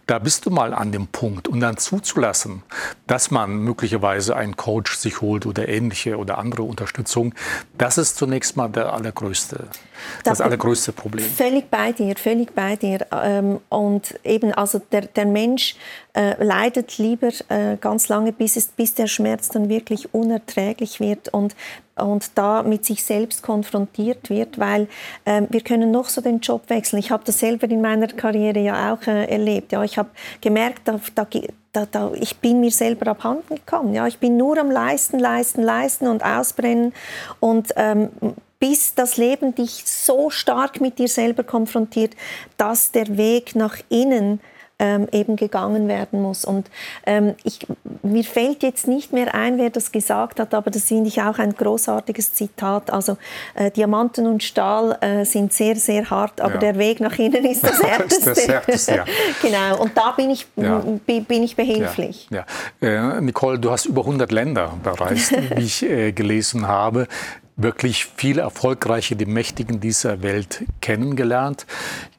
Da bist du mal an dem Punkt und dann zuzulassen, dass man möglicherweise einen Coach sich holt oder ähnliche oder andere Unterstützung, das ist zunächst mal der allergrößte, das, das allergrößte Problem. Völlig bei dir, völlig bei dir. Ähm, und eben, also der, der Mensch äh, leidet lieber äh, ganz lange, bis, es, bis der Schmerz dann wirklich unerträglich wird und und da mit sich selbst konfrontiert wird, weil äh, wir können noch so den Job wechseln. Ich habe das selber in meiner Karriere ja auch äh, erlebt. Ja, ich habe gemerkt, da, da, da, da, ich bin mir selber abhanden gekommen. Ja, ich bin nur am Leisten, Leisten, Leisten und Ausbrennen und ähm, bis das Leben dich so stark mit dir selber konfrontiert, dass der Weg nach innen ähm, eben gegangen werden muss. Und ähm, ich, mir fällt jetzt nicht mehr ein, wer das gesagt hat, aber das finde ich auch ein großartiges Zitat. Also äh, Diamanten und Stahl äh, sind sehr, sehr hart, aber ja. der Weg nach innen ist das härteste. das härteste ja. genau, und da bin ich, ja. bin ich behilflich. Ja. Äh, Nicole, du hast über 100 Länder bereist, wie ich äh, gelesen habe wirklich viele erfolgreiche, die Mächtigen dieser Welt kennengelernt.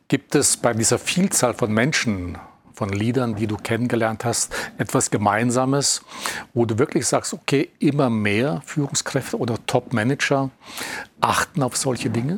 Gibt es bei dieser Vielzahl von Menschen, von Liedern, die du kennengelernt hast, etwas Gemeinsames, wo du wirklich sagst, okay, immer mehr Führungskräfte oder Top-Manager achten auf solche Dinge?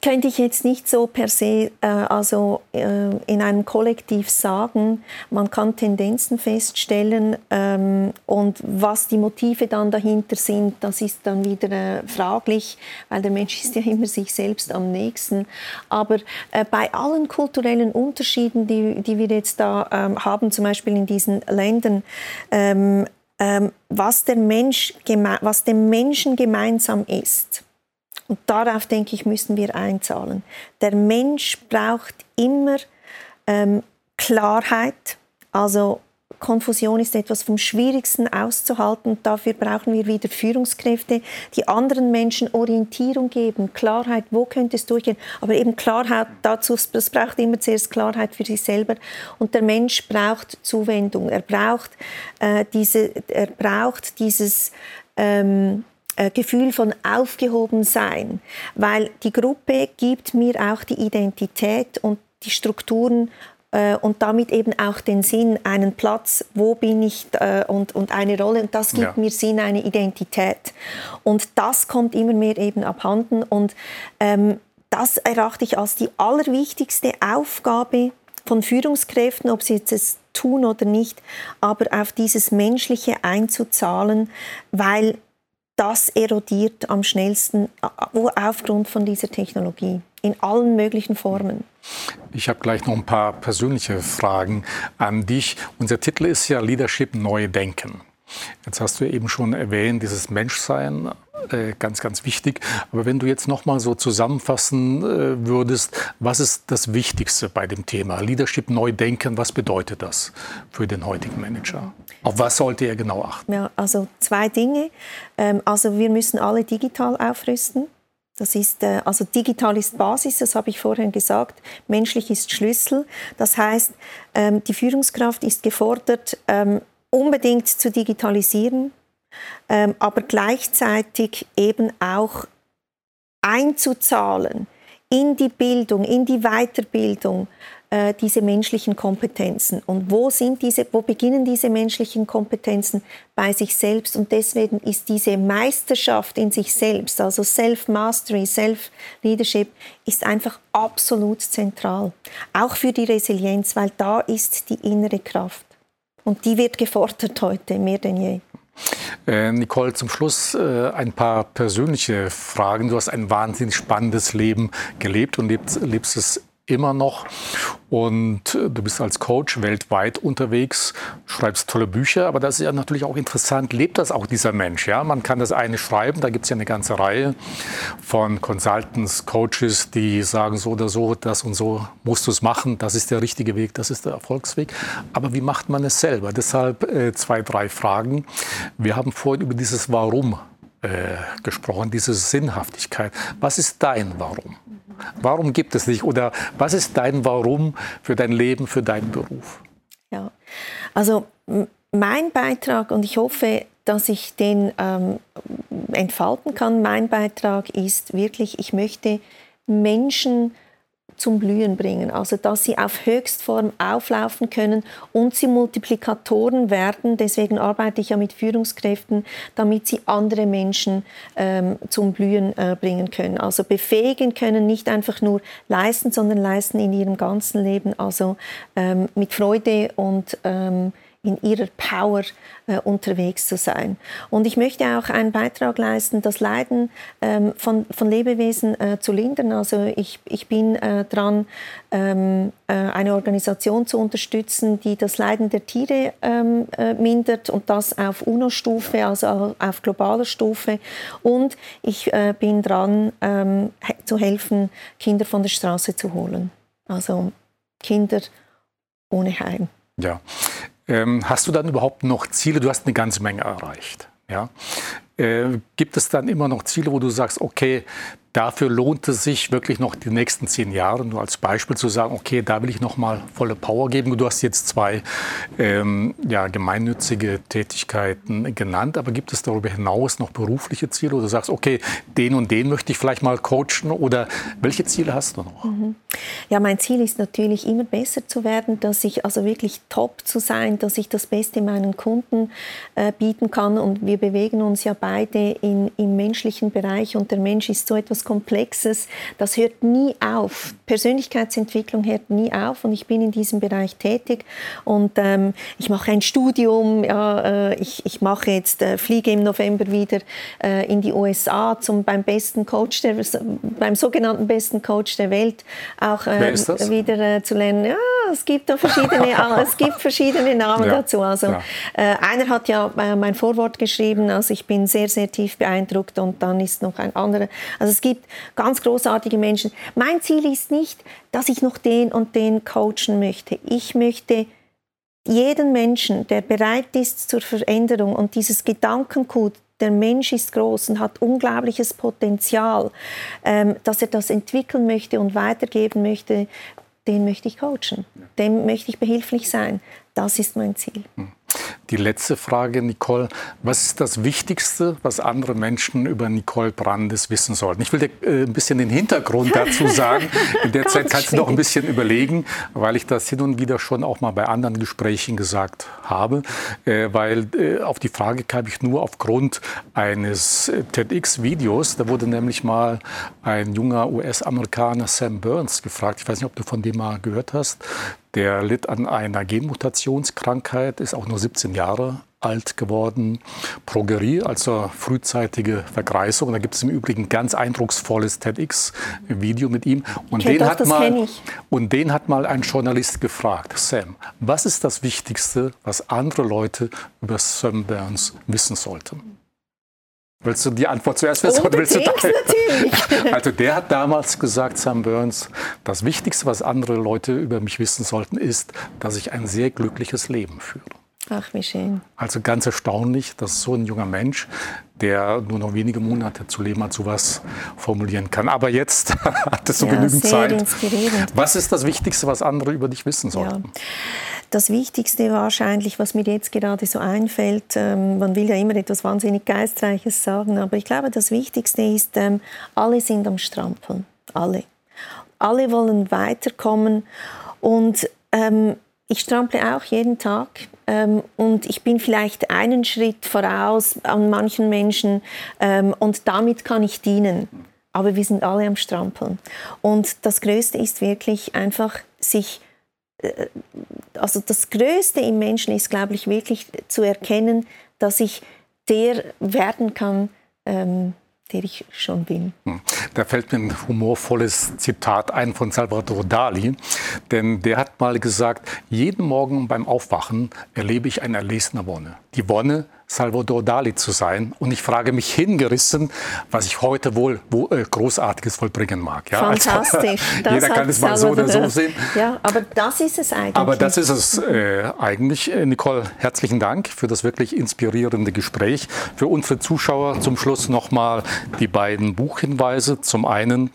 Könnte ich jetzt nicht so per se äh, also äh, in einem Kollektiv sagen. Man kann Tendenzen feststellen ähm, und was die Motive dann dahinter sind, das ist dann wieder äh, fraglich, weil der Mensch ist ja immer sich selbst am nächsten. Aber äh, bei allen kulturellen Unterschieden, die, die wir jetzt da ähm, haben, zum Beispiel in diesen Ländern, ähm, ähm was, der Mensch, was dem Menschen gemeinsam ist, und darauf, denke ich, müssen wir einzahlen. Der Mensch braucht immer ähm, Klarheit. Also Konfusion ist etwas vom Schwierigsten auszuhalten. Dafür brauchen wir wieder Führungskräfte, die anderen Menschen Orientierung geben, Klarheit, wo könnte es durchgehen. Aber eben Klarheit dazu, das braucht immer zuerst Klarheit für sich selber. Und der Mensch braucht Zuwendung. Er braucht, äh, diese, er braucht dieses ähm, äh, Gefühl von Aufgehobensein, weil die Gruppe gibt mir auch die Identität und die Strukturen äh, und damit eben auch den Sinn, einen Platz, wo bin ich äh, und, und eine Rolle. Und das gibt ja. mir Sinn, eine Identität. Und das kommt immer mehr eben abhanden. Und ähm, das erachte ich als die allerwichtigste Aufgabe von Führungskräften, ob sie jetzt es tun oder nicht, aber auf dieses Menschliche einzuzahlen, weil das erodiert am schnellsten aufgrund von dieser Technologie in allen möglichen Formen. Ich habe gleich noch ein paar persönliche Fragen an dich. Unser Titel ist ja Leadership Neu Denken. Jetzt hast du eben schon erwähnt, dieses Menschsein, äh, ganz, ganz wichtig. Aber wenn du jetzt noch mal so zusammenfassen äh, würdest, was ist das Wichtigste bei dem Thema Leadership neu denken? Was bedeutet das für den heutigen Manager? Auf was sollte er genau achten? Ja, also zwei Dinge. Ähm, also wir müssen alle digital aufrüsten. Das ist, äh, also digital ist Basis, das habe ich vorhin gesagt. Menschlich ist Schlüssel. Das heißt, ähm, die Führungskraft ist gefordert, ähm, unbedingt zu digitalisieren, ähm, aber gleichzeitig eben auch einzuzahlen in die Bildung, in die Weiterbildung äh, diese menschlichen Kompetenzen. Und wo sind diese, wo beginnen diese menschlichen Kompetenzen bei sich selbst? Und deswegen ist diese Meisterschaft in sich selbst, also Self-Mastery, Self-Leadership, ist einfach absolut zentral. Auch für die Resilienz, weil da ist die innere Kraft. Und die wird gefordert heute mehr denn je. Äh, Nicole, zum Schluss äh, ein paar persönliche Fragen. Du hast ein wahnsinnig spannendes Leben gelebt und lebst, lebst es immer noch. Und äh, du bist als Coach weltweit unterwegs, schreibst tolle Bücher, aber das ist ja natürlich auch interessant, lebt das auch dieser Mensch? Ja? Man kann das eine schreiben, da gibt es ja eine ganze Reihe von Consultants, Coaches, die sagen so oder so, das und so musst du es machen, das ist der richtige Weg, das ist der Erfolgsweg. Aber wie macht man es selber? Deshalb äh, zwei, drei Fragen. Wir haben vorhin über dieses Warum äh, gesprochen, diese Sinnhaftigkeit. Was ist dein Warum? Warum gibt es nicht? Oder was ist dein Warum für dein Leben, für deinen Beruf? Ja, also mein Beitrag, und ich hoffe, dass ich den ähm, entfalten kann, mein Beitrag ist wirklich, ich möchte Menschen zum Blühen bringen. Also dass sie auf Höchstform auflaufen können und sie Multiplikatoren werden. Deswegen arbeite ich ja mit Führungskräften, damit sie andere Menschen ähm, zum Blühen äh, bringen können. Also befähigen können, nicht einfach nur leisten, sondern leisten in ihrem ganzen Leben. Also ähm, mit Freude und ähm, in ihrer Power äh, unterwegs zu sein. Und ich möchte auch einen Beitrag leisten, das Leiden ähm, von, von Lebewesen äh, zu lindern. Also ich, ich bin äh, dran, ähm, äh, eine Organisation zu unterstützen, die das Leiden der Tiere ähm, äh, mindert und das auf UNO-Stufe, also auf globaler Stufe. Und ich äh, bin dran, ähm, zu helfen, Kinder von der Straße zu holen. Also Kinder ohne Heim. Ja, hast du dann überhaupt noch Ziele? Du hast eine ganze Menge erreicht. Ja? Äh, gibt es dann immer noch Ziele, wo du sagst, okay, Dafür lohnt es sich wirklich noch die nächsten zehn Jahre, nur als Beispiel zu sagen, okay, da will ich noch mal volle Power geben. Du hast jetzt zwei ähm, ja, gemeinnützige Tätigkeiten genannt, aber gibt es darüber hinaus noch berufliche Ziele, du sagst, okay, den und den möchte ich vielleicht mal coachen oder welche Ziele hast du noch? Mhm. Ja, mein Ziel ist natürlich immer besser zu werden, dass ich also wirklich top zu sein, dass ich das Beste meinen Kunden äh, bieten kann und wir bewegen uns ja beide in, im menschlichen Bereich und der Mensch ist so etwas Komplexes, das hört nie auf. Persönlichkeitsentwicklung hört nie auf und ich bin in diesem Bereich tätig und ähm, ich mache ein Studium, ja, äh, ich, ich mache jetzt, äh, fliege im November wieder äh, in die USA zum, beim besten Coach, der, beim sogenannten besten Coach der Welt auch ähm, wieder äh, zu lernen. Ja, es gibt da verschiedene, es gibt verschiedene Namen ja. dazu. Also ja. Äh, einer hat ja äh, mein Vorwort geschrieben, also ich bin sehr, sehr tief beeindruckt und dann ist noch ein anderer. Also es gibt gibt ganz großartige Menschen. Mein Ziel ist nicht, dass ich noch den und den coachen möchte. Ich möchte jeden Menschen, der bereit ist zur Veränderung und dieses Gedankengut, der Mensch ist groß und hat unglaubliches Potenzial, ähm, dass er das entwickeln möchte und weitergeben möchte, den möchte ich coachen. Dem möchte ich behilflich sein. Das ist mein Ziel. Die letzte Frage, Nicole. Was ist das Wichtigste, was andere Menschen über Nicole Brandes wissen sollten? Ich will dir äh, ein bisschen den Hintergrund dazu sagen. In der Zeit kannst du noch ein bisschen überlegen, weil ich das hin und wieder schon auch mal bei anderen Gesprächen gesagt habe. Äh, weil äh, auf die Frage kam ich nur aufgrund eines äh, TEDx-Videos. Da wurde nämlich mal ein junger US-Amerikaner, Sam Burns, gefragt. Ich weiß nicht, ob du von dem mal gehört hast. Der litt an einer Genmutationskrankheit, ist auch nur 17 Jahre alt geworden. Progerie, also frühzeitige Vergreisung. Da gibt es im Übrigen ganz eindrucksvolles TEDx-Video mit ihm. Und den, doch, hat mal, und den hat mal ein Journalist gefragt, Sam, was ist das Wichtigste, was andere Leute über Sam Burns wissen sollten? Willst du die Antwort zuerst wissen oder willst du natürlich. Also der hat damals gesagt, Sam Burns, das Wichtigste, was andere Leute über mich wissen sollten, ist, dass ich ein sehr glückliches Leben führe. Ach, wie schön. Also ganz erstaunlich, dass so ein junger Mensch, der nur noch wenige Monate zu leben hat, sowas formulieren kann. Aber jetzt hat es so ja, genügend Zeit. Was ist das Wichtigste, was andere über dich wissen sollten? Ja. Das Wichtigste wahrscheinlich, was mir jetzt gerade so einfällt, ähm, man will ja immer etwas wahnsinnig Geistreiches sagen, aber ich glaube, das Wichtigste ist, ähm, alle sind am Strampeln. Alle. Alle wollen weiterkommen und ähm, ich strample auch jeden Tag ähm, und ich bin vielleicht einen Schritt voraus an manchen Menschen ähm, und damit kann ich dienen. Aber wir sind alle am Strampeln. Und das Größte ist wirklich einfach, sich äh, also das Größte im Menschen ist, glaube ich, wirklich zu erkennen, dass ich der werden kann, ähm, der ich schon bin. Hm. Da fällt mir ein humorvolles Zitat ein von Salvador Dali, denn der hat mal gesagt, jeden Morgen beim Aufwachen erlebe ich eine erlesene Wonne. Die Wonne, Salvador Dali zu sein. Und ich frage mich hingerissen, was ich heute wohl wo, äh, Großartiges vollbringen mag. Ja, also, Fantastisch. Also, jeder kann es mal so oder so sehen. Ja, aber das ist es eigentlich. Aber das ist es äh, eigentlich. Äh, Nicole, herzlichen Dank für das wirklich inspirierende Gespräch. Für unsere Zuschauer zum Schluss nochmal die beiden Buchhinweise. Zum einen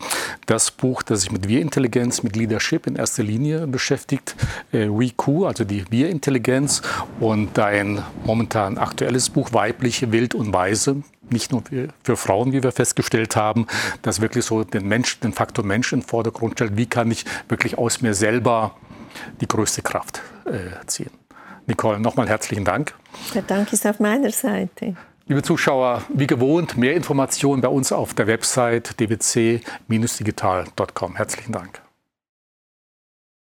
das Buch, das sich mit Wir-Intelligenz, mit Leadership in erster Linie beschäftigt. Äh, WeQ, also die Wir-Intelligenz und ein momentan aktuelles Buch Weibliche, Wild und Weise nicht nur für Frauen, wie wir festgestellt haben, das wirklich so den Menschen, den Faktor Mensch in den Vordergrund stellt. Wie kann ich wirklich aus mir selber die größte Kraft äh, ziehen? Nicole, nochmal herzlichen Dank. Der Dank ist auf meiner Seite. Liebe Zuschauer, wie gewohnt, mehr Informationen bei uns auf der Website dwc-digital.com. Herzlichen Dank.